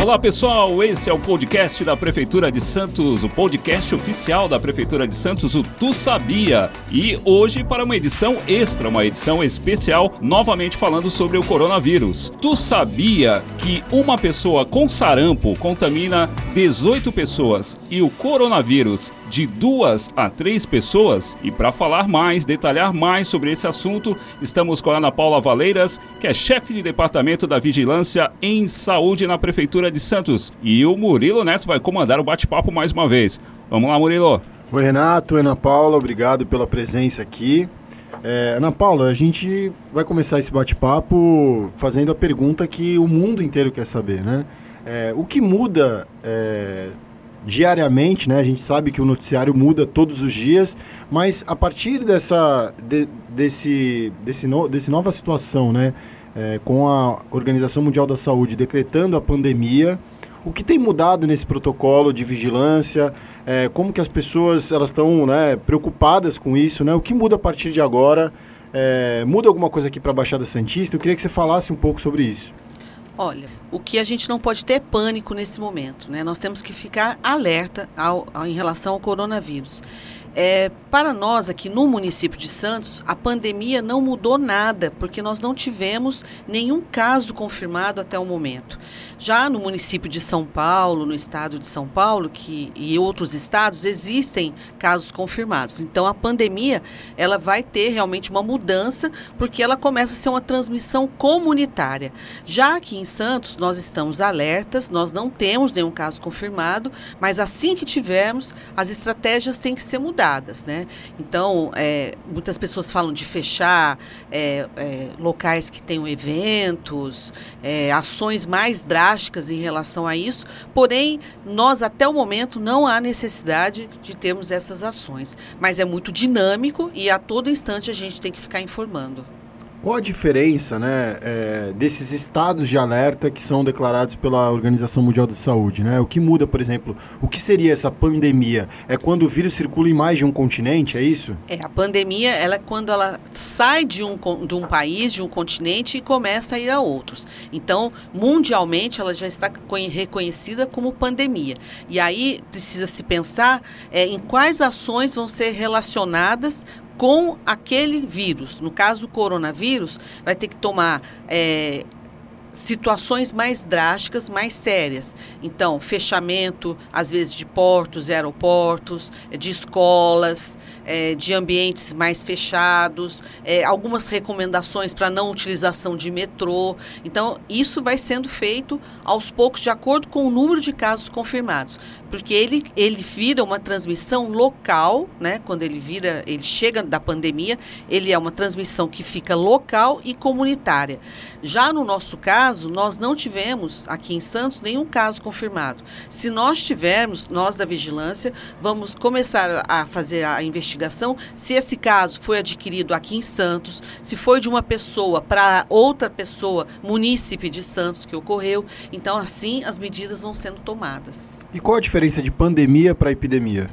Olá pessoal, esse é o podcast da Prefeitura de Santos, o podcast oficial da Prefeitura de Santos, o Tu Sabia. E hoje para uma edição extra, uma edição especial, novamente falando sobre o coronavírus. Tu sabia que uma pessoa com sarampo contamina 18 pessoas e o coronavírus de duas a três pessoas. E para falar mais, detalhar mais sobre esse assunto, estamos com a Ana Paula Valeiras, que é chefe de departamento da Vigilância em Saúde na Prefeitura de Santos. E o Murilo Neto vai comandar o bate-papo mais uma vez. Vamos lá, Murilo. Oi, Renato, Ana Paula, obrigado pela presença aqui. É, Ana Paula, a gente vai começar esse bate-papo fazendo a pergunta que o mundo inteiro quer saber, né? É, o que muda é, diariamente, né? A gente sabe que o noticiário muda todos os dias, mas a partir dessa de, desse, desse, no, desse nova situação, né? É, com a Organização Mundial da Saúde decretando a pandemia, o que tem mudado nesse protocolo de vigilância? É, como que as pessoas elas estão né, preocupadas com isso? Né? O que muda a partir de agora? É, muda alguma coisa aqui para a Baixada Santista? Eu queria que você falasse um pouco sobre isso. Olha, o que a gente não pode ter é pânico nesse momento, né? Nós temos que ficar alerta ao, ao, em relação ao coronavírus. É, para nós aqui no município de Santos, a pandemia não mudou nada, porque nós não tivemos nenhum caso confirmado até o momento. Já no município de São Paulo, no estado de São Paulo, que e outros estados existem casos confirmados. Então a pandemia, ela vai ter realmente uma mudança, porque ela começa a ser uma transmissão comunitária. Já aqui em Santos, nós estamos alertas, nós não temos nenhum caso confirmado, mas assim que tivermos, as estratégias têm que ser mudadas, né? Então, é, muitas pessoas falam de fechar é, é, locais que tenham eventos, é, ações mais drásticas drásticas em relação a isso, porém, nós até o momento não há necessidade de termos essas ações. Mas é muito dinâmico e a todo instante a gente tem que ficar informando. Qual a diferença né, é, desses estados de alerta que são declarados pela Organização Mundial da Saúde? Né? O que muda, por exemplo, o que seria essa pandemia? É quando o vírus circula em mais de um continente, é isso? É, a pandemia ela é quando ela sai de um, de um país, de um continente e começa a ir a outros. Então, mundialmente, ela já está reconhecida como pandemia. E aí precisa se pensar é, em quais ações vão ser relacionadas com aquele vírus. No caso do coronavírus, vai ter que tomar é, situações mais drásticas, mais sérias. Então, fechamento, às vezes, de portos e aeroportos, de escolas, é, de ambientes mais fechados, é, algumas recomendações para não utilização de metrô. Então, isso vai sendo feito aos poucos, de acordo com o número de casos confirmados. Porque ele, ele vira uma transmissão local, né? quando ele vira, ele chega da pandemia, ele é uma transmissão que fica local e comunitária. Já no nosso caso, nós não tivemos aqui em Santos nenhum caso confirmado. Se nós tivermos, nós da vigilância, vamos começar a fazer a investigação se esse caso foi adquirido aqui em Santos, se foi de uma pessoa para outra pessoa, munícipe de Santos que ocorreu. Então, assim, as medidas vão sendo tomadas. E qual a diferença de pandemia para epidemia?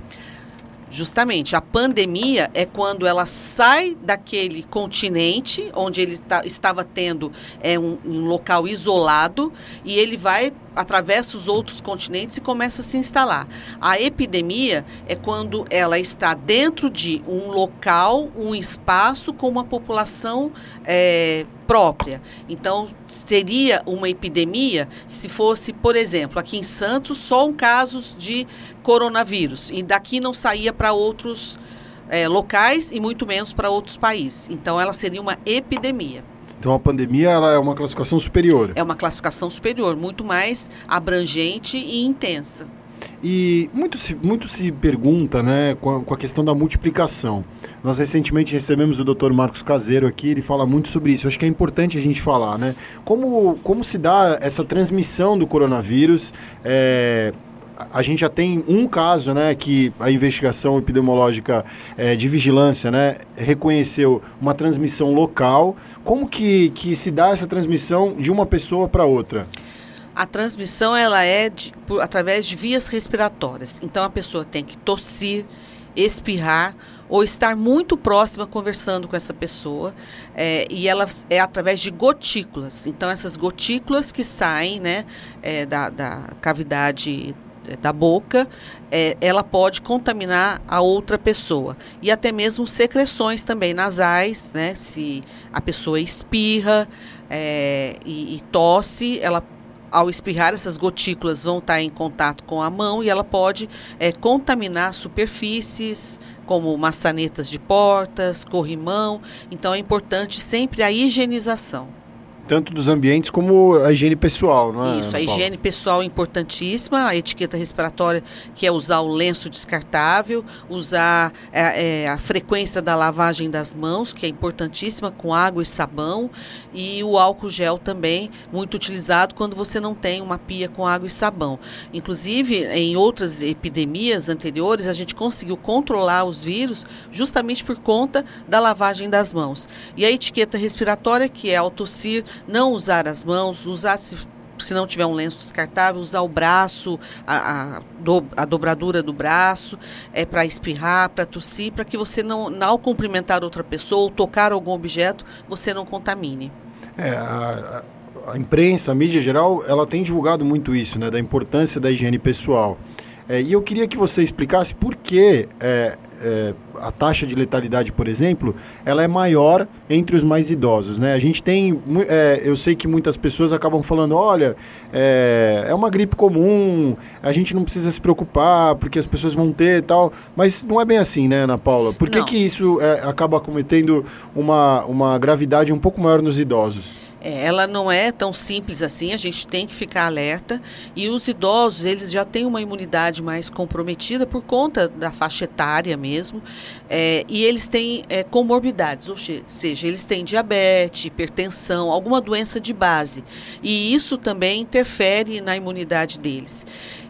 Justamente, a pandemia é quando ela sai daquele continente onde ele tá, estava tendo é, um, um local isolado e ele vai atravessa os outros continentes e começa a se instalar. A epidemia é quando ela está dentro de um local, um espaço com uma população é, própria. Então, seria uma epidemia se fosse, por exemplo, aqui em Santos, só um casos de coronavírus e daqui não saía para outros é, locais e muito menos para outros países. Então, ela seria uma epidemia. Então a pandemia ela é uma classificação superior. É uma classificação superior, muito mais abrangente e intensa. E muito se, muito se pergunta né, com a, com, a, questão da multiplicação. Nós recentemente recebemos o Dr. Marcos Caseiro aqui, ele fala muito sobre isso. Acho que é importante a gente falar, né? Como, como se dá essa transmissão do coronavírus? É, a gente já tem um caso, né, que a investigação epidemiológica é, de vigilância, né, reconheceu uma transmissão local. Como que, que se dá essa transmissão de uma pessoa para outra? A transmissão ela é de, por, através de vias respiratórias. Então a pessoa tem que tossir, espirrar ou estar muito próxima conversando com essa pessoa. É, e ela é através de gotículas. Então, essas gotículas que saem né, é, da, da cavidade é, da boca, é, ela pode contaminar a outra pessoa. E até mesmo secreções também nasais, né? Se a pessoa espirra é, e, e tosse, ela ao espirrar, essas gotículas vão estar em contato com a mão e ela pode é, contaminar superfícies, como maçanetas de portas, corrimão. Então é importante sempre a higienização tanto dos ambientes como a higiene pessoal, não é? Isso, a higiene pessoal é importantíssima, a etiqueta respiratória, que é usar o lenço descartável, usar é, é, a frequência da lavagem das mãos, que é importantíssima, com água e sabão, e o álcool gel também, muito utilizado quando você não tem uma pia com água e sabão. Inclusive, em outras epidemias anteriores, a gente conseguiu controlar os vírus justamente por conta da lavagem das mãos. E a etiqueta respiratória, que é autossir, não usar as mãos, usar se, se não tiver um lenço descartável, usar o braço, a, a, do, a dobradura do braço, é para espirrar, para tossir, para que você não, ao cumprimentar outra pessoa ou tocar algum objeto, você não contamine. É, a, a imprensa, a mídia geral, ela tem divulgado muito isso, né, da importância da higiene pessoal. É, e eu queria que você explicasse por que é, é, a taxa de letalidade, por exemplo, ela é maior entre os mais idosos. Né? A gente tem, é, eu sei que muitas pessoas acabam falando, olha, é, é, uma gripe comum, a gente não precisa se preocupar porque as pessoas vão ter e tal, mas não é bem assim, né, Ana Paula? Por que, que isso é, acaba cometendo uma, uma gravidade um pouco maior nos idosos? É, ela não é tão simples assim, a gente tem que ficar alerta. E os idosos, eles já têm uma imunidade mais comprometida por conta da faixa etária mesmo. É, e eles têm é, comorbidades, ou seja, eles têm diabetes, hipertensão, alguma doença de base. E isso também interfere na imunidade deles.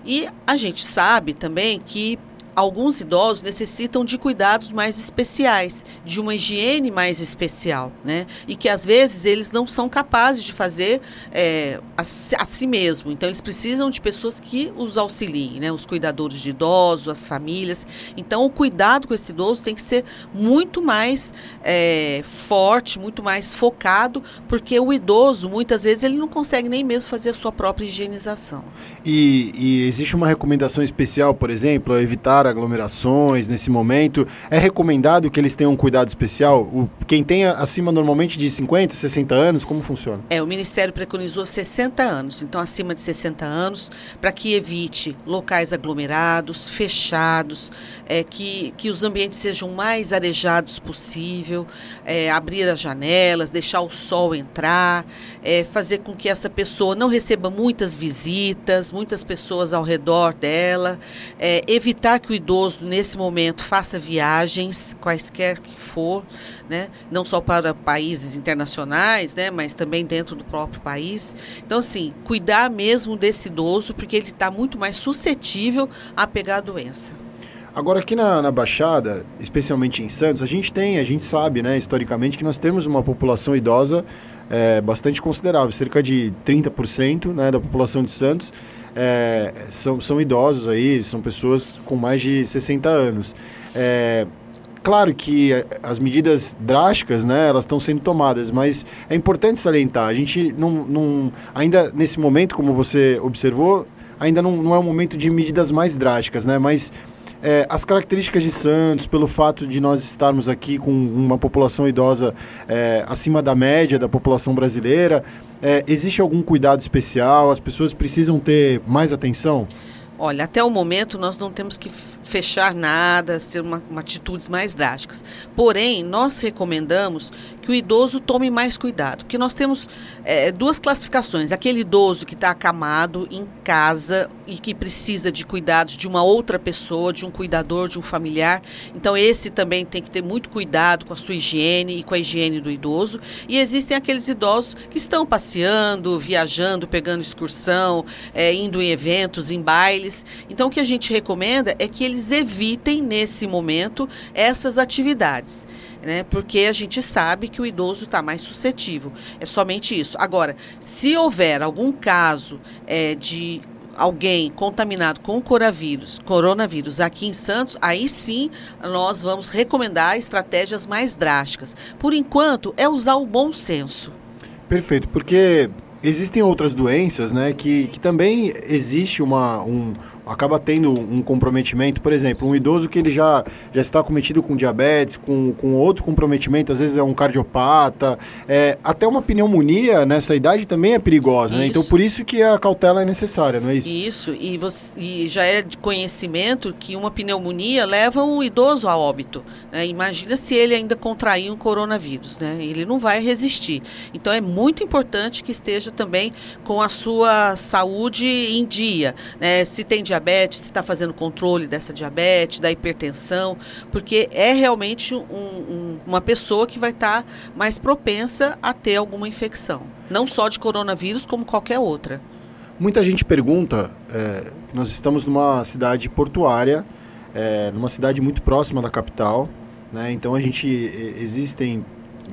E a gente sabe também que alguns idosos necessitam de cuidados mais especiais, de uma higiene mais especial, né? E que às vezes eles não são capazes de fazer é, a, a, si mesmo. Então eles precisam de pessoas que os auxiliem, né? Os cuidadores de idosos, as famílias. Então o cuidado com esse idoso tem que ser muito mais é, forte, muito mais focado, porque o idoso muitas vezes ele não consegue nem mesmo fazer a sua própria higienização. E, e existe uma recomendação especial, por exemplo, evitar evitar aglomerações nesse momento. É recomendado que eles tenham um cuidado especial? O, quem tem acima normalmente de 50, 60 anos, como funciona? É, o Ministério preconizou 60 anos, então acima de 60 anos, para que evite locais aglomerados, fechados, é, que, que os ambientes sejam mais arejados possível, é, abrir as janelas, deixar o sol entrar, é, fazer com que essa pessoa não receba muitas visitas, muitas pessoas ao redor dela, é, evitar que o idoso, nesse momento, faça viagens, quaisquer que for, né? não só para países internacionais, né? mas também dentro do próprio país. Então, assim, cuidar mesmo desse idoso, porque ele está muito mais suscetível a pegar a doença. Agora, aqui na, na, Baixada, especialmente em Santos, a gente tem, a gente sabe, né, historicamente, que nós temos uma população idosa é, bastante considerável, cerca de 30% né, da população de Santos é, são, são idosos aí, são pessoas com mais de 60 anos. É, claro que as medidas drásticas, né, elas estão sendo tomadas, mas é importante salientar, a gente não, não ainda nesse momento, como você observou, ainda não, não é um momento de medidas mais drásticas, né, mas é, as características de Santos, pelo fato de nós estarmos aqui com uma população idosa é, acima da média da população brasileira, é, existe algum cuidado especial? As pessoas precisam ter mais atenção? Olha, até o momento nós não temos que fechar nada, ser uma, uma, atitudes mais drásticas. Porém, nós recomendamos que o idoso tome mais cuidado, porque nós temos é, duas classificações: aquele idoso que está acamado em casa e que precisa de cuidados de uma outra pessoa, de um cuidador, de um familiar. Então, esse também tem que ter muito cuidado com a sua higiene e com a higiene do idoso. E existem aqueles idosos que estão passeando, viajando, pegando excursão, é, indo em eventos, em bailes. Então, o que a gente recomenda é que eles eles evitem nesse momento essas atividades, né? Porque a gente sabe que o idoso está mais suscetível. É somente isso. Agora, se houver algum caso é, de alguém contaminado com coronavírus, coronavírus aqui em Santos, aí sim nós vamos recomendar estratégias mais drásticas. Por enquanto, é usar o bom senso. Perfeito, porque existem outras doenças, né, que, que também existe uma, um, acaba tendo um comprometimento, por exemplo, um idoso que ele já, já está cometido com diabetes, com, com outro comprometimento, às vezes é um cardiopata, é, até uma pneumonia nessa idade também é perigosa, né? Então por isso que a cautela é necessária, não é isso? Isso, e, você, e já é de conhecimento que uma pneumonia leva um idoso a óbito. Né? Imagina se ele ainda contrair um coronavírus, né? Ele não vai resistir. Então é muito importante que esteja também com a sua saúde em dia. Né? Se tem diabetes, diabetes, se está fazendo controle dessa diabetes, da hipertensão, porque é realmente um, um, uma pessoa que vai estar tá mais propensa a ter alguma infecção. Não só de coronavírus, como qualquer outra. Muita gente pergunta, é, nós estamos numa cidade portuária, é, numa cidade muito próxima da capital, né? então a gente existem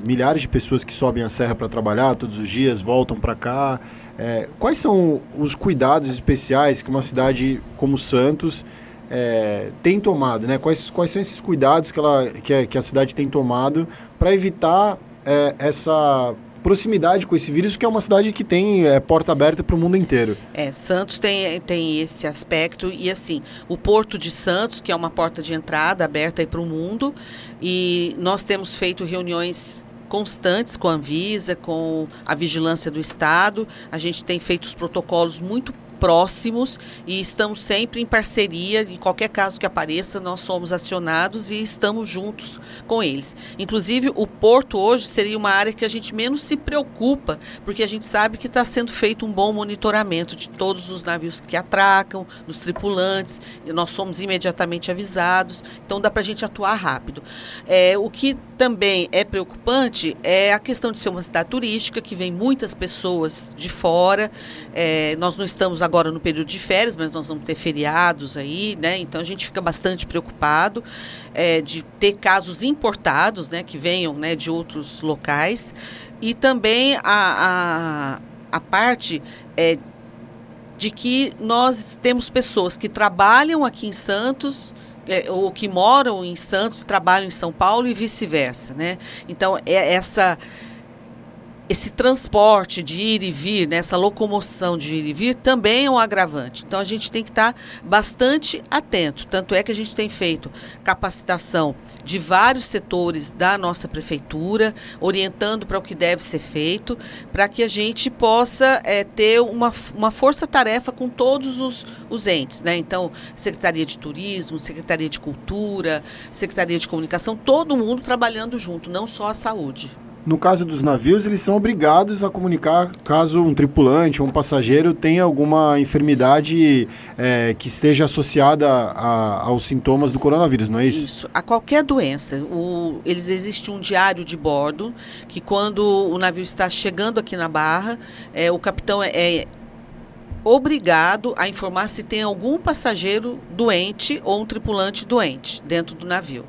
milhares de pessoas que sobem a serra para trabalhar todos os dias, voltam para cá. É, quais são os cuidados especiais que uma cidade como Santos é, tem tomado? Né? Quais, quais são esses cuidados que, ela, que, a, que a cidade tem tomado para evitar é, essa proximidade com esse vírus, que é uma cidade que tem é, porta Sim. aberta para o mundo inteiro. É, Santos tem, tem esse aspecto e assim, o Porto de Santos, que é uma porta de entrada aberta para o mundo, e nós temos feito reuniões constantes com a Anvisa, com a vigilância do Estado. A gente tem feito os protocolos muito próximos e estamos sempre em parceria. Em qualquer caso que apareça, nós somos acionados e estamos juntos com eles. Inclusive, o porto hoje seria uma área que a gente menos se preocupa, porque a gente sabe que está sendo feito um bom monitoramento de todos os navios que atracam, dos tripulantes, nós somos imediatamente avisados, então dá para a gente atuar rápido. É, o que também é preocupante é a questão de ser uma cidade turística, que vem muitas pessoas de fora. É, nós não estamos agora agora no período de férias, mas nós vamos ter feriados aí, né? Então a gente fica bastante preocupado é, de ter casos importados, né? Que venham né, de outros locais. E também a, a, a parte é, de que nós temos pessoas que trabalham aqui em Santos, é, ou que moram em Santos trabalham em São Paulo e vice-versa, né? Então é essa esse transporte de ir e vir, né, essa locomoção de ir e vir, também é um agravante. Então a gente tem que estar bastante atento. Tanto é que a gente tem feito capacitação de vários setores da nossa prefeitura, orientando para o que deve ser feito, para que a gente possa é, ter uma, uma força-tarefa com todos os, os entes. Né? Então, Secretaria de Turismo, Secretaria de Cultura, Secretaria de Comunicação, todo mundo trabalhando junto, não só a saúde. No caso dos navios, eles são obrigados a comunicar caso um tripulante ou um passageiro tenha alguma enfermidade é, que esteja associada a, aos sintomas do coronavírus, não é isso? Isso, a qualquer doença. O, eles existe um diário de bordo que quando o navio está chegando aqui na barra, é, o capitão é, é obrigado a informar se tem algum passageiro doente ou um tripulante doente dentro do navio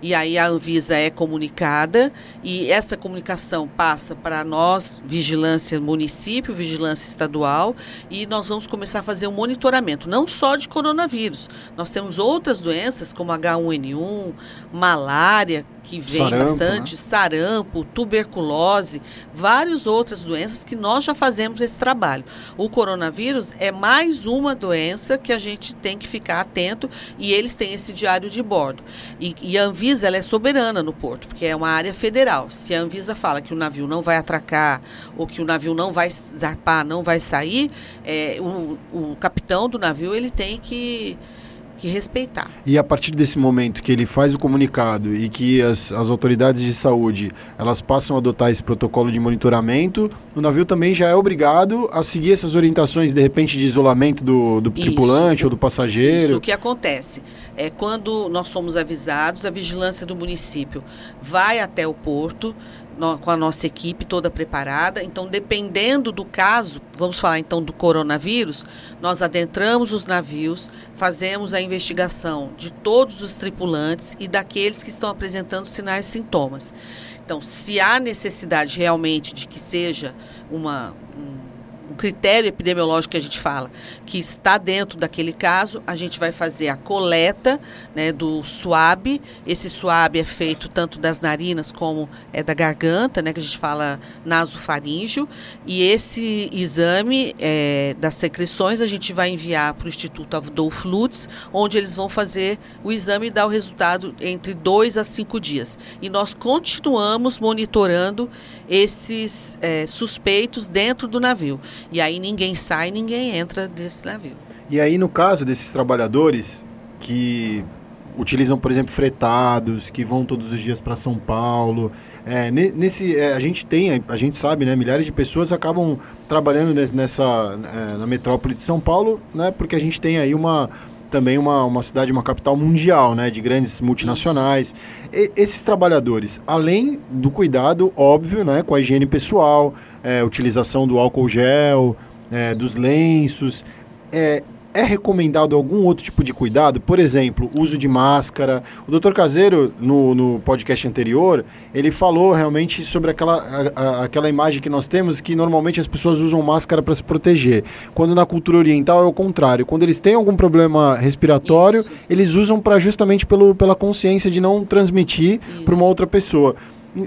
e aí a Anvisa é comunicada e essa comunicação passa para nós, vigilância município, vigilância estadual, e nós vamos começar a fazer um monitoramento, não só de coronavírus. Nós temos outras doenças como H1N1, malária, que vem sarampo, bastante, né? sarampo, tuberculose, várias outras doenças que nós já fazemos esse trabalho. O coronavírus é mais uma doença que a gente tem que ficar atento e eles têm esse diário de bordo. E, e a Anvisa ela é soberana no porto, porque é uma área federal. Se a Anvisa fala que o navio não vai atracar ou que o navio não vai zarpar, não vai sair, é, o, o capitão do navio ele tem que que respeitar. E a partir desse momento que ele faz o comunicado e que as, as autoridades de saúde elas passam a adotar esse protocolo de monitoramento, o navio também já é obrigado a seguir essas orientações, de repente, de isolamento do, do tripulante ou do passageiro. Isso o que acontece é quando nós somos avisados, a vigilância do município vai até o porto, com a nossa equipe toda preparada. Então, dependendo do caso, vamos falar então do coronavírus, nós adentramos os navios, fazemos a investigação de todos os tripulantes e daqueles que estão apresentando sinais e sintomas. Então, se há necessidade realmente de que seja uma, um, critério epidemiológico que a gente fala, que está dentro daquele caso, a gente vai fazer a coleta né, do suave. Esse suave é feito tanto das narinas como é da garganta, né, que a gente fala nasofaríngeo. E esse exame é, das secreções a gente vai enviar para o Instituto Adolfo Lutz, onde eles vão fazer o exame e dar o resultado entre dois a cinco dias. E nós continuamos monitorando esses é, suspeitos dentro do navio. E aí ninguém sai, ninguém entra desse navio. E aí, no caso desses trabalhadores que utilizam, por exemplo, fretados, que vão todos os dias para São Paulo. É, nesse, é, a gente tem, a gente sabe, né, milhares de pessoas acabam trabalhando nessa é, na metrópole de São Paulo, né, porque a gente tem aí uma também uma, uma cidade, uma capital mundial, né, de grandes multinacionais. E, esses trabalhadores, além do cuidado óbvio, né, com a higiene pessoal, é, utilização do álcool gel, é, dos lenços, é, é recomendado algum outro tipo de cuidado? Por exemplo, uso de máscara. O doutor Caseiro, no, no podcast anterior, ele falou realmente sobre aquela, a, a, aquela imagem que nós temos que normalmente as pessoas usam máscara para se proteger. Quando na cultura oriental é o contrário. Quando eles têm algum problema respiratório, Isso. eles usam para justamente pelo, pela consciência de não transmitir para uma outra pessoa.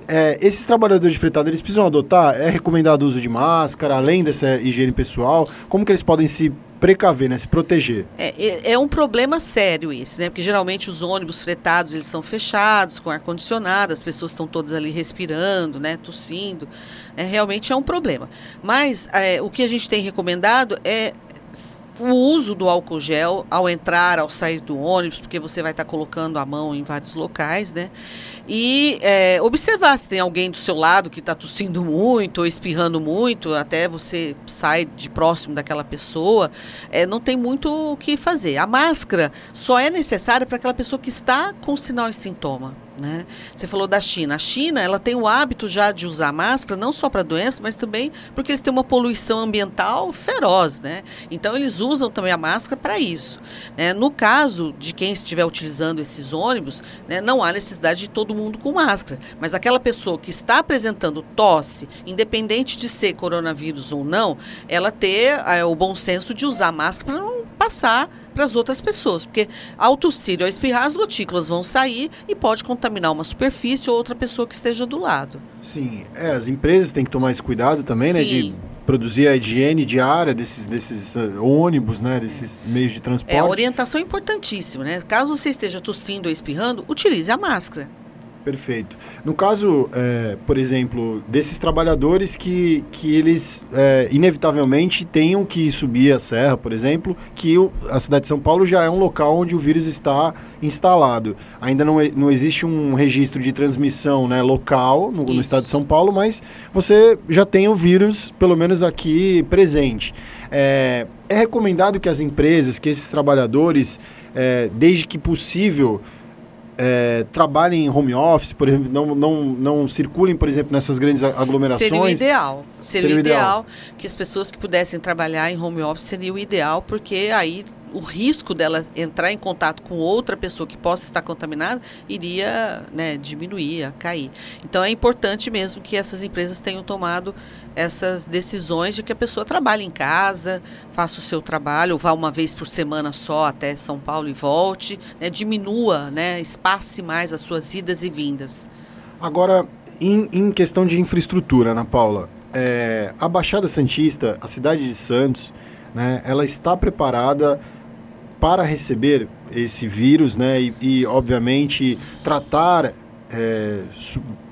É, esses trabalhadores de fretado, eles precisam adotar? É recomendado o uso de máscara, além dessa higiene pessoal? Como que eles podem se precaver, né? Se proteger. É, é, é um problema sério esse, né? Porque geralmente os ônibus fretados, eles são fechados, com ar-condicionado, as pessoas estão todas ali respirando, né? Tossindo. É, realmente é um problema. Mas é, o que a gente tem recomendado é o uso do álcool gel ao entrar, ao sair do ônibus, porque você vai estar colocando a mão em vários locais, né? E é, observar se tem alguém do seu lado que está tossindo muito ou espirrando muito, até você sai de próximo daquela pessoa, é, não tem muito o que fazer. A máscara só é necessária para aquela pessoa que está com sinal e sintoma. Né? Você falou da China. A China ela tem o hábito já de usar máscara, não só para doença, mas também porque eles têm uma poluição ambiental feroz. Né? Então, eles usam também a máscara para isso. Né? No caso de quem estiver utilizando esses ônibus, né, não há necessidade de todo mundo com máscara. Mas aquela pessoa que está apresentando tosse, independente de ser coronavírus ou não, ela ter é, o bom senso de usar máscara para não passar para as outras pessoas, porque ao tossir ou espirrar, as gotículas vão sair e pode contaminar uma superfície ou outra pessoa que esteja do lado. Sim, é, as empresas têm que tomar esse cuidado também, Sim. né, de produzir a higiene diária desses, desses uh, ônibus, né, desses meios de transporte. É, a orientação é importantíssima, né? Caso você esteja tossindo ou espirrando, utilize a máscara. Perfeito. No caso, é, por exemplo, desses trabalhadores que, que eles é, inevitavelmente tenham que subir a serra, por exemplo, que o, a cidade de São Paulo já é um local onde o vírus está instalado. Ainda não, não existe um registro de transmissão né, local no, no estado de São Paulo, mas você já tem o vírus, pelo menos aqui, presente. É, é recomendado que as empresas, que esses trabalhadores, é, desde que possível, é, trabalhem em home office, por exemplo, não, não, não circulem, por exemplo, nessas grandes aglomerações? Seria o ideal. Seria, seria o ideal, ideal que as pessoas que pudessem trabalhar em home office seria o ideal, porque aí o risco dela entrar em contato com outra pessoa que possa estar contaminada iria né, diminuir, cair. Então é importante mesmo que essas empresas tenham tomado essas decisões de que a pessoa trabalhe em casa, faça o seu trabalho, ou vá uma vez por semana só até São Paulo e volte, né, diminua, né, espace mais as suas idas e vindas. Agora, em, em questão de infraestrutura, Ana Paula, é, a Baixada Santista, a cidade de Santos, né, ela está preparada para receber esse vírus, né, e, e obviamente tratar é,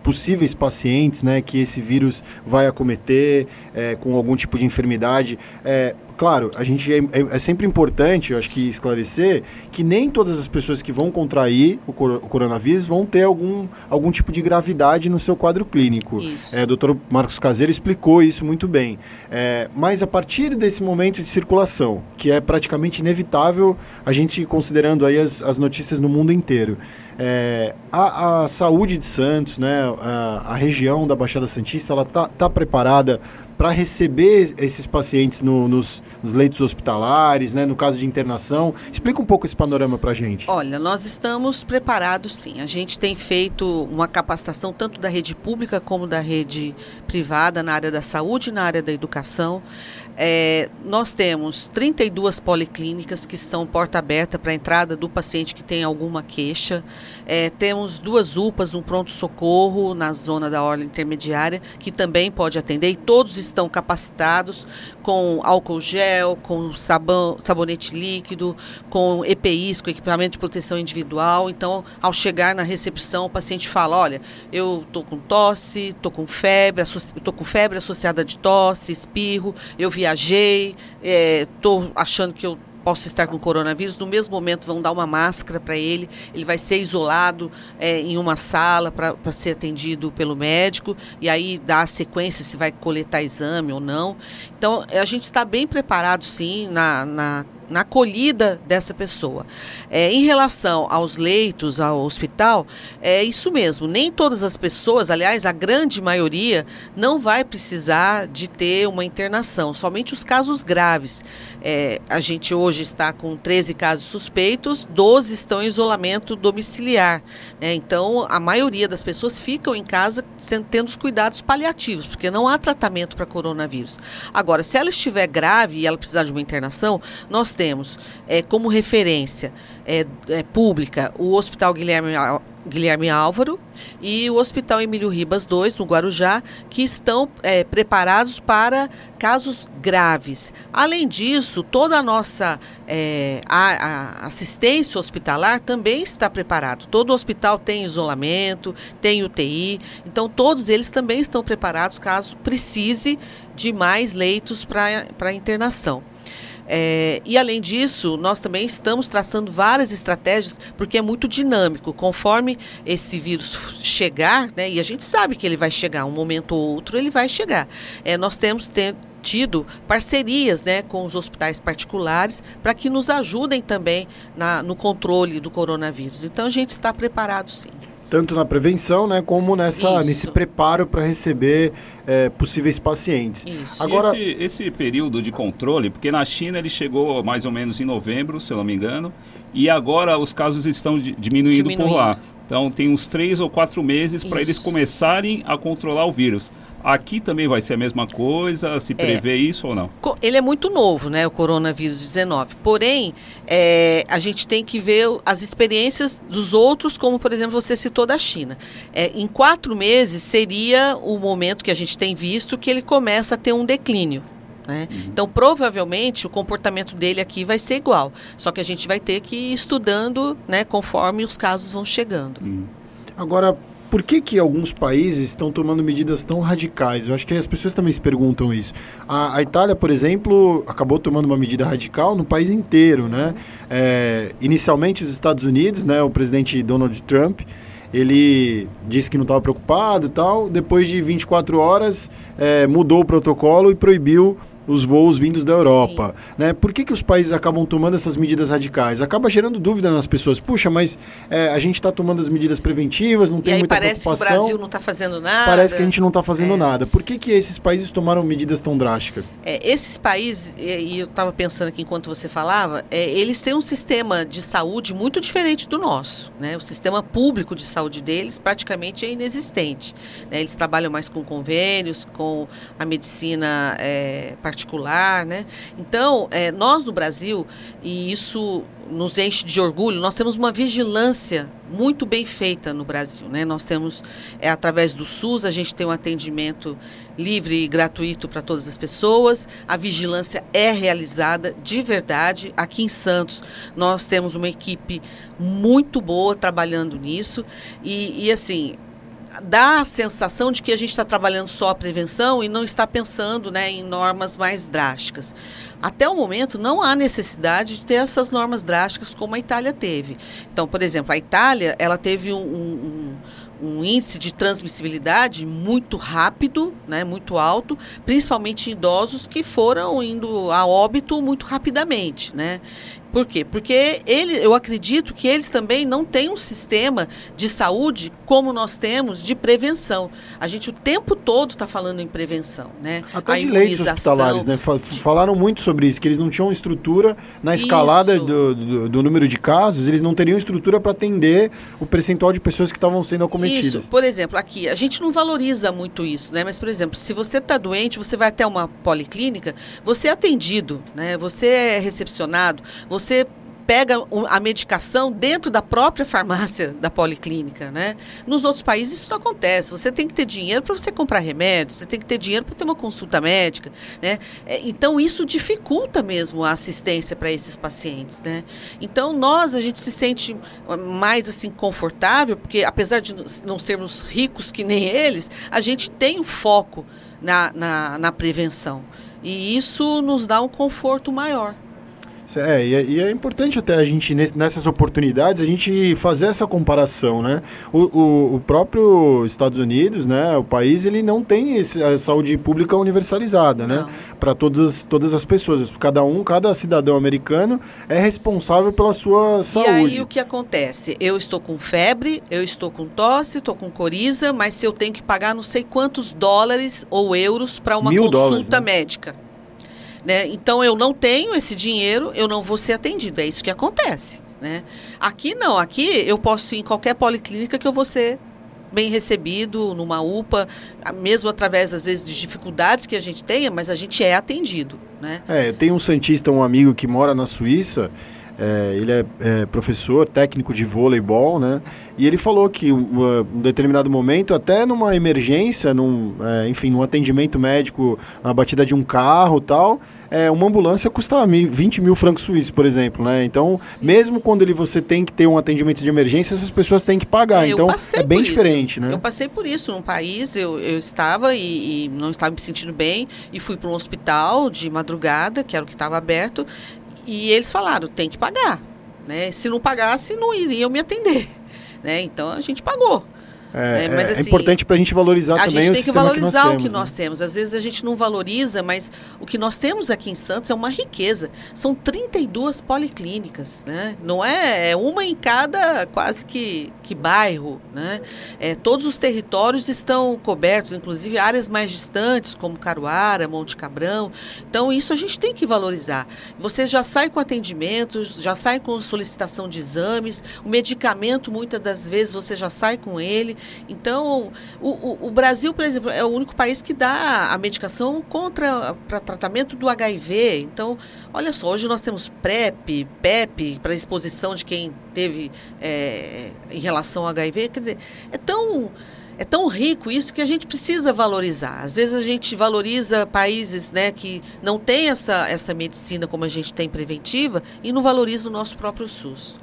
possíveis pacientes, né, que esse vírus vai acometer é, com algum tipo de enfermidade. É, claro, a gente é, é, é, sempre importante, eu acho que esclarecer que nem todas as pessoas que vão contrair o, cor o coronavírus vão ter algum, algum tipo de gravidade no seu quadro clínico. Isso. É, o doutor Marcos Caseiro explicou isso muito bem. É, mas a partir desse momento de circulação, que é praticamente inevitável, a gente considerando aí as, as notícias no mundo inteiro, é, a, a, saúde de Santos, né, a, a, região da Baixada Santista, ela está tá preparada para receber esses pacientes no, nos, nos, leitos hospitalares, né, no caso de internação. Explica um pouco esse panorama para a gente. Olha, nós estamos preparados sim. A gente tem feito uma capacitação tanto da rede pública como da rede privada na área da saúde e na área da educação. É, nós temos 32 policlínicas que são porta aberta para a entrada do paciente que tem alguma queixa. É, temos duas UPAs, um pronto-socorro na zona da orla intermediária, que também pode atender, e todos estão capacitados com álcool gel, com sabão, sabonete líquido, com EPIs, com equipamento de proteção individual. Então, ao chegar na recepção, o paciente fala: olha, eu estou com tosse, estou com febre, estou com febre associada de tosse, espirro, eu vi viajei, estou é, achando que eu posso estar com coronavírus, no mesmo momento vão dar uma máscara para ele, ele vai ser isolado é, em uma sala para ser atendido pelo médico, e aí dá a sequência se vai coletar exame ou não. Então, a gente está bem preparado, sim, na, na na acolhida dessa pessoa. É, em relação aos leitos, ao hospital, é isso mesmo. Nem todas as pessoas, aliás, a grande maioria, não vai precisar de ter uma internação, somente os casos graves. É, a gente hoje está com 13 casos suspeitos, 12 estão em isolamento domiciliar. Né? Então, a maioria das pessoas ficam em casa tendo os cuidados paliativos, porque não há tratamento para coronavírus. Agora, se ela estiver grave e ela precisar de uma internação, nós temos é, como referência é, é, pública o Hospital Guilherme Guilherme Álvaro e o Hospital Emílio Ribas II, no Guarujá, que estão é, preparados para casos graves. Além disso, toda a nossa é, a, a assistência hospitalar também está preparado. Todo hospital tem isolamento, tem UTI, então todos eles também estão preparados caso precise de mais leitos para internação. É, e além disso, nós também estamos traçando várias estratégias, porque é muito dinâmico. Conforme esse vírus chegar, né, e a gente sabe que ele vai chegar, um momento ou outro ele vai chegar. É, nós temos tido parcerias né, com os hospitais particulares para que nos ajudem também na, no controle do coronavírus. Então a gente está preparado sim tanto na prevenção, né, como nessa, nesse preparo para receber é, possíveis pacientes. Isso. Agora, esse, esse, período de controle, porque na China ele chegou mais ou menos em novembro, se eu não me engano, e agora os casos estão diminuindo, diminuindo. por lá. Então tem uns três ou quatro meses para eles começarem a controlar o vírus. Aqui também vai ser a mesma coisa? Se prevê é. isso ou não? Ele é muito novo, né, o coronavírus 19. Porém, é, a gente tem que ver as experiências dos outros, como por exemplo você citou da China. É, em quatro meses seria o momento que a gente tem visto que ele começa a ter um declínio. Né? Uhum. Então, provavelmente, o comportamento dele aqui vai ser igual. Só que a gente vai ter que ir estudando né, conforme os casos vão chegando. Uhum. Agora, por que, que alguns países estão tomando medidas tão radicais? Eu acho que as pessoas também se perguntam isso. A, a Itália, por exemplo, acabou tomando uma medida radical no país inteiro, né? É, inicialmente os Estados Unidos, né? O presidente Donald Trump, ele disse que não estava preocupado e tal. Depois de 24 horas, é, mudou o protocolo e proibiu os voos vindos da Europa. Né? Por que, que os países acabam tomando essas medidas radicais? Acaba gerando dúvida nas pessoas. Puxa, mas é, a gente está tomando as medidas preventivas, não tem muita parece preocupação. que o Brasil não está fazendo nada. Parece que a gente não está fazendo é. nada. Por que, que esses países tomaram medidas tão drásticas? É, esses países, e eu estava pensando aqui enquanto você falava, é, eles têm um sistema de saúde muito diferente do nosso. Né? O sistema público de saúde deles praticamente é inexistente. Né? Eles trabalham mais com convênios, com a medicina é, particular particular, né? Então, é, nós no Brasil, e isso nos enche de orgulho, nós temos uma vigilância muito bem feita no Brasil, né? Nós temos, é, através do SUS, a gente tem um atendimento livre e gratuito para todas as pessoas, a vigilância é realizada de verdade. Aqui em Santos, nós temos uma equipe muito boa trabalhando nisso, e, e assim, dá a sensação de que a gente está trabalhando só a prevenção e não está pensando né, em normas mais drásticas. Até o momento, não há necessidade de ter essas normas drásticas como a Itália teve. Então, por exemplo, a Itália ela teve um, um, um índice de transmissibilidade muito rápido, né, muito alto, principalmente em idosos que foram indo a óbito muito rapidamente. Né? Por quê? Porque ele, eu acredito que eles também não têm um sistema de saúde como nós temos de prevenção. A gente o tempo todo está falando em prevenção, né? Até a de leitos hospitalares, né? Falaram muito sobre isso, que eles não tinham estrutura na escalada do, do, do, número de casos, eles não teriam estrutura para atender o percentual de pessoas que estavam sendo acometidas. Isso, por exemplo, aqui, a gente não valoriza muito isso, né? Mas, por exemplo, se você está doente, você vai até uma policlínica, você é atendido, né? Você é recepcionado, você pega a medicação dentro da própria farmácia da policlínica, né? Nos outros países isso não acontece. Você tem que ter dinheiro para você comprar remédios, você tem que ter dinheiro para ter uma consulta médica, né? É, então isso dificulta mesmo a assistência para esses pacientes, né? Então nós a gente se sente mais assim confortável porque apesar de não sermos ricos que nem eles, a gente tem o um foco na, na, na prevenção e isso nos dá um conforto maior. É, e é, e é, importante até a gente, nessas oportunidades, a gente fazer essa comparação, né? O, o, o próprio Estados Unidos, né, o país, ele não tem esse, a saúde pública universalizada, né? Para todas, todas as pessoas. Cada um, cada cidadão americano é responsável pela sua saúde. E aí o que acontece? Eu estou com febre, eu estou com tosse, estou com coriza, mas se eu tenho que pagar não sei quantos dólares ou euros para uma Mil consulta dólares, né? médica. Né? Então eu não tenho esse dinheiro, eu não vou ser atendido. É isso que acontece. Né? Aqui não, aqui eu posso ir em qualquer policlínica que eu vou ser bem recebido numa UPA, mesmo através às vezes de dificuldades que a gente tenha, mas a gente é atendido, né? É, tenho um santista, um amigo que mora na Suíça, é, ele é, é, professor técnico de voleibol, né? E ele falou que um, um determinado momento, até numa emergência, num, é, enfim, num atendimento médico, na batida de um carro tal, é, uma ambulância custa 20 mil francos suíços, por exemplo, né? Então, Sim. mesmo quando ele, você tem que ter um atendimento de emergência, essas pessoas têm que pagar. É, então, é bem diferente, né? Eu passei por isso num país, eu, eu estava e, e não estava me sentindo bem e fui para um hospital de madrugada, que era o que estava aberto, e eles falaram, tem que pagar. Né? Se não pagasse, não iriam me atender. Né? Então a gente pagou. É, é, mas, é assim, é importante para a gente valorizar também o sistema que nós temos. A gente tem que valorizar o que nós temos. Às vezes a gente não valoriza, mas o que nós temos aqui em Santos é uma riqueza. São 32 policlínicas, né? Não é, é uma em cada quase que, que bairro, né? É, todos os territórios estão cobertos, inclusive áreas mais distantes, como Caruara, Monte Cabrão. Então isso a gente tem que valorizar. Você já sai com atendimentos, já sai com solicitação de exames, o medicamento muitas das vezes você já sai com ele. Então, o, o, o, Brasil, por exemplo, é o único país que dá a medicação contra para tratamento do HIV. Então, olha só, hoje nós temos PrEP, PEP para exposição de quem teve é, em relação ao HIV. Quer dizer, é tão é tão rico isso que a gente precisa valorizar. Às vezes a gente valoriza países né, que não têm essa, essa medicina como a gente tem preventiva e não valoriza o nosso próprio SUS.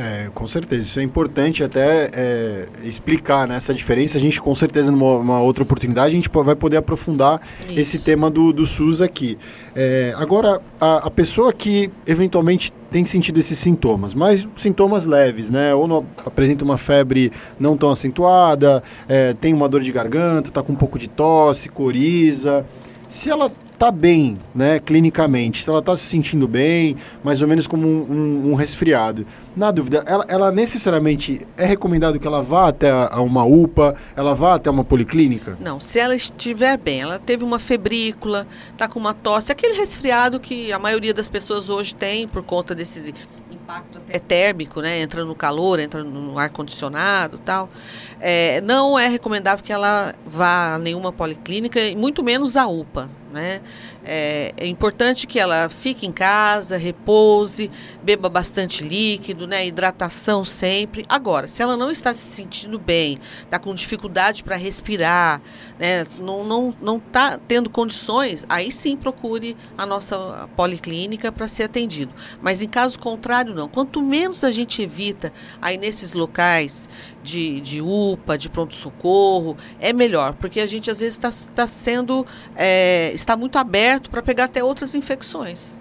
É, com certeza, isso é importante até é, explicar né, essa diferença. A gente, com certeza, numa outra oportunidade, a gente vai poder aprofundar isso. esse tema do, do SUS aqui. É, agora, a, a, pessoa que eventualmente tem sentido esses sintomas, mas sintomas leves, né? Ou não, apresenta uma febre não tão acentuada, é, tem uma dor de garganta, está com um pouco de tosse, coriza. Se ela está bem, né, clinicamente, se ela está se sentindo bem, mais ou menos como um, um, um resfriado, na dúvida, ela, ela, necessariamente é recomendado que ela vá até a, uma UPA, ela vá até uma policlínica? Não, se ela estiver bem, ela teve uma febrícula, está com uma tosse, aquele resfriado que a maioria das pessoas hoje tem por conta desses impacto até térmico, né? Entra no calor, entra no ar condicionado, tal. É, não é recomendável que ela vá a nenhuma policlínica, muito menos a UPA. Né? É, é, importante que ela fique em casa, repouse, beba bastante líquido, né? hidratação sempre. Agora, se ela não está se sentindo bem, está com dificuldade para respirar, né? não está não, não tá tendo condições, aí sim procure a nossa policlínica para ser atendido. Mas em caso contrário, não. Quanto menos a gente evita aí nesses locais de, de UPA, de pronto-socorro, é melhor, porque a gente às vezes está tá sendo, é, está muito aberto para pegar até outras infecções.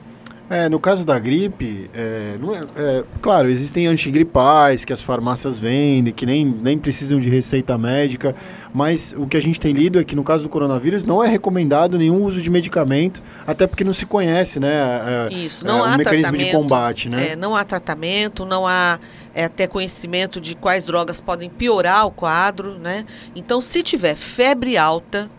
É, no caso da gripe, é, é, é, claro, existem antigripais que as farmácias vendem, que nem, nem precisam de receita médica, mas o que a gente tem lido é que no caso do coronavírus não é recomendado nenhum uso de medicamento, até porque não se conhece, né? É, Isso, não há mecanismo de combate, né? não há tratamento, não há até conhecimento de quais drogas podem piorar o quadro, né? Então, se tiver febre alta,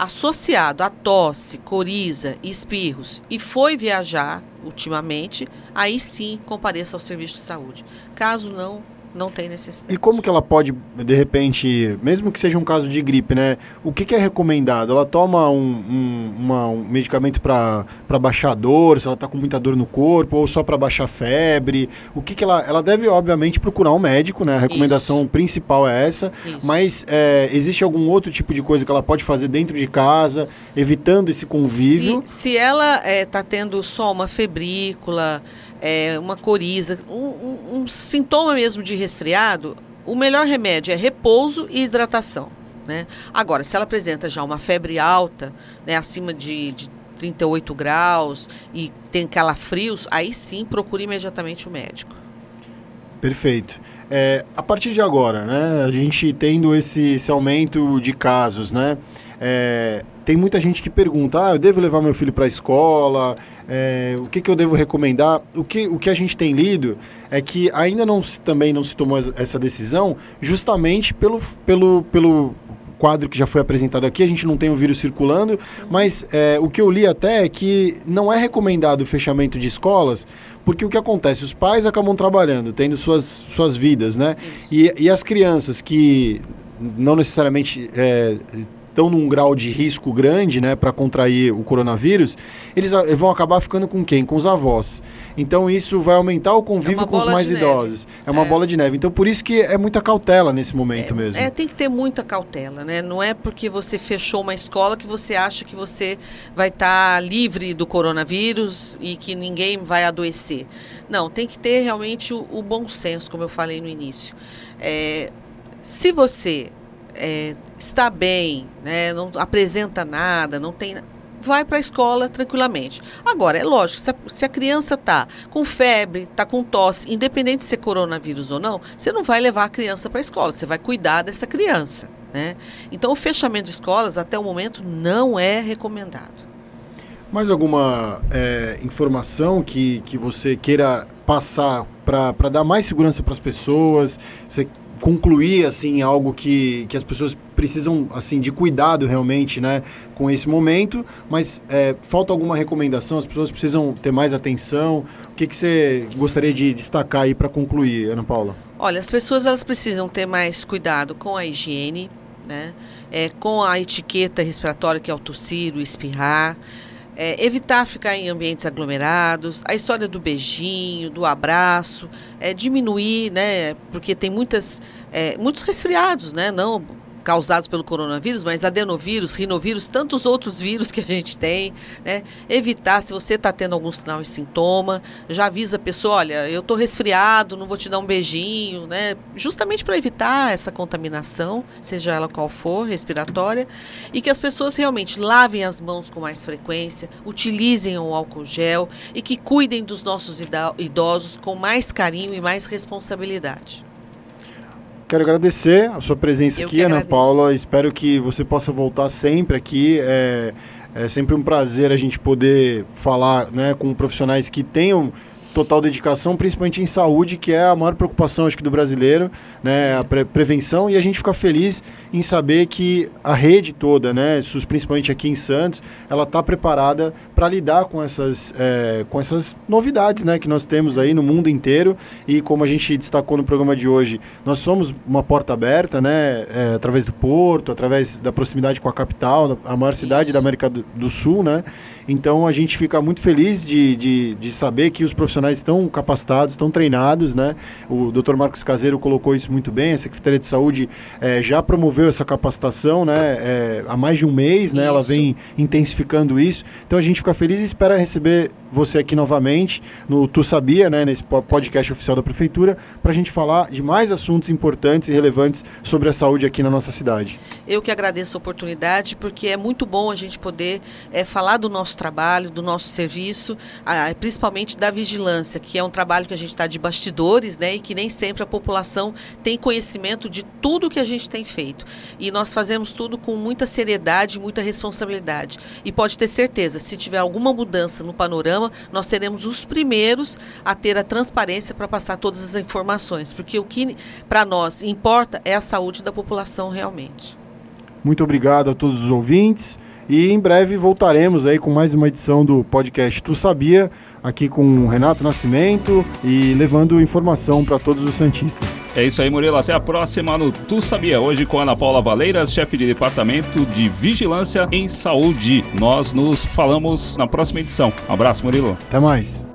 associado a tosse, coriza e espirros e foi viajar ultimamente, aí sim compareça ao serviço de saúde. Caso não, não tem necessidade. E como que ela pode, de repente, mesmo que seja um caso de gripe, né? O que, que é recomendado? Ela toma um, um, uma, um medicamento para baixar a dor, se ela está com muita dor no corpo, ou só para baixar febre? O que, que ela. Ela deve, obviamente, procurar um médico, né? A recomendação Isso. principal é essa. Isso. Mas é, existe algum outro tipo de coisa que ela pode fazer dentro de casa, evitando esse convívio? Se, se ela está é, tá tendo só uma febrícula é, uma coriza, um, um, sintoma mesmo de resfriado, o melhor remédio é repouso e hidratação. Né? Agora, se ela apresenta já uma febre alta, né, acima de, de 38 graus e tem calafrios, aí sim procure imediatamente o médico. Perfeito. É, a partir de agora, né, a gente tendo esse, esse aumento de casos, né, é, tem muita gente que pergunta: ah, eu devo levar meu filho para a escola? É, o que, que eu devo recomendar? O que, o que a gente tem lido é que ainda não se, também não se tomou essa decisão, justamente pelo, pelo, pelo quadro que já foi apresentado aqui, a gente não tem o vírus circulando, mas é, o que eu li até é que não é recomendado o fechamento de escolas, porque o que acontece? Os pais acabam trabalhando, tendo suas, suas vidas, né? E, e as crianças que não necessariamente é, estão num grau de risco grande, né, para contrair o coronavírus, eles vão acabar ficando com quem? Com os avós. Então isso vai aumentar o convívio é com os mais idosos. É uma é. bola de neve. Então por isso que é muita cautela nesse momento é, mesmo. É, tem que ter muita cautela, né? Não é porque você fechou uma escola que você acha que você vai estar tá livre do coronavírus e que ninguém vai adoecer. Não, tem que ter realmente o, o bom senso, como eu falei no início. É, se você é, está bem, né, não apresenta nada, não tem vai para a escola tranquilamente. Agora, é lógico, se a, se a criança está com febre, está com tosse, independente de ser coronavírus ou não, você não vai levar a criança para a escola, você vai cuidar dessa criança. Né? Então, o fechamento de escolas, até o momento, não é recomendado. Mais alguma é, informação que, que você queira passar para dar mais segurança para as pessoas? Você concluir assim algo que, que as pessoas precisam assim de cuidado realmente né com esse momento mas é, falta alguma recomendação? As pessoas precisam ter mais atenção? O que, que você gostaria de destacar aí para concluir Ana Paula? Olha as pessoas elas precisam ter mais cuidado com a higiene né é, com a etiqueta respiratória que é o tossir o espirrar é, evitar ficar em ambientes aglomerados, a história do beijinho, do abraço, é, diminuir, né? Porque tem muitas, é, muitos resfriados, né? Não causados pelo coronavírus, mas adenovírus, rinovírus, tantos outros vírus que a gente tem, né? Evitar, se você está tendo algum sinal e sintoma, já avisa a pessoa, olha, eu estou resfriado, não vou te dar um beijinho, né? Justamente para evitar essa contaminação, seja ela qual for, respiratória, e que as pessoas realmente lavem as mãos com mais frequência, utilizem o álcool gel e que cuidem dos nossos idosos com mais carinho e mais responsabilidade. Quero agradecer a sua presença Eu aqui, Ana Paula. Espero que você possa voltar sempre aqui. É, é sempre um prazer a gente poder falar né, com profissionais que tenham total dedicação, principalmente em saúde, que é a maior preocupação, acho que, do brasileiro, né, a pre prevenção, e a gente fica feliz em saber que a rede toda, né, principalmente aqui em Santos, ela está preparada para lidar com essas, é, com essas novidades, né, que nós temos aí no mundo inteiro, e como a gente destacou no programa de hoje, nós somos uma porta aberta, né, é, através do porto, através da proximidade com a capital, a maior cidade Isso. da América do, do Sul, né, então a gente fica muito feliz de, de, de saber que os profissionais profissionais estão capacitados, estão treinados, né? O Dr. Marcos Caseiro colocou isso muito bem, a Secretaria de Saúde é, já promoveu essa capacitação, né? É, há mais de um mês, né? Ela vem intensificando isso. Então a gente fica feliz e espera receber você aqui novamente no Tu Sabia, né, nesse podcast oficial da Prefeitura, para a gente falar de mais assuntos importantes e relevantes sobre a saúde aqui na nossa cidade. Eu que agradeço a oportunidade, porque é muito bom a gente poder é, falar do nosso trabalho, do nosso serviço, a, principalmente da vigilância, que é um trabalho que a gente está de bastidores, né, e que nem sempre a população tem conhecimento de tudo que a gente tem feito. E nós fazemos tudo com muita seriedade, muita responsabilidade. E pode ter certeza, se tiver alguma mudança no panorama nós seremos os primeiros a ter a transparência para passar todas as informações, porque o que para nós importa é a saúde da população realmente. Muito obrigado a todos os ouvintes. E em breve voltaremos aí com mais uma edição do podcast Tu Sabia, aqui com o Renato Nascimento e levando informação para todos os Santistas. É isso aí, Murilo. Até a próxima no Tu Sabia. Hoje com Ana Paula Valeiras, chefe de departamento de Vigilância em Saúde. Nós nos falamos na próxima edição. Um abraço, Murilo. Até mais.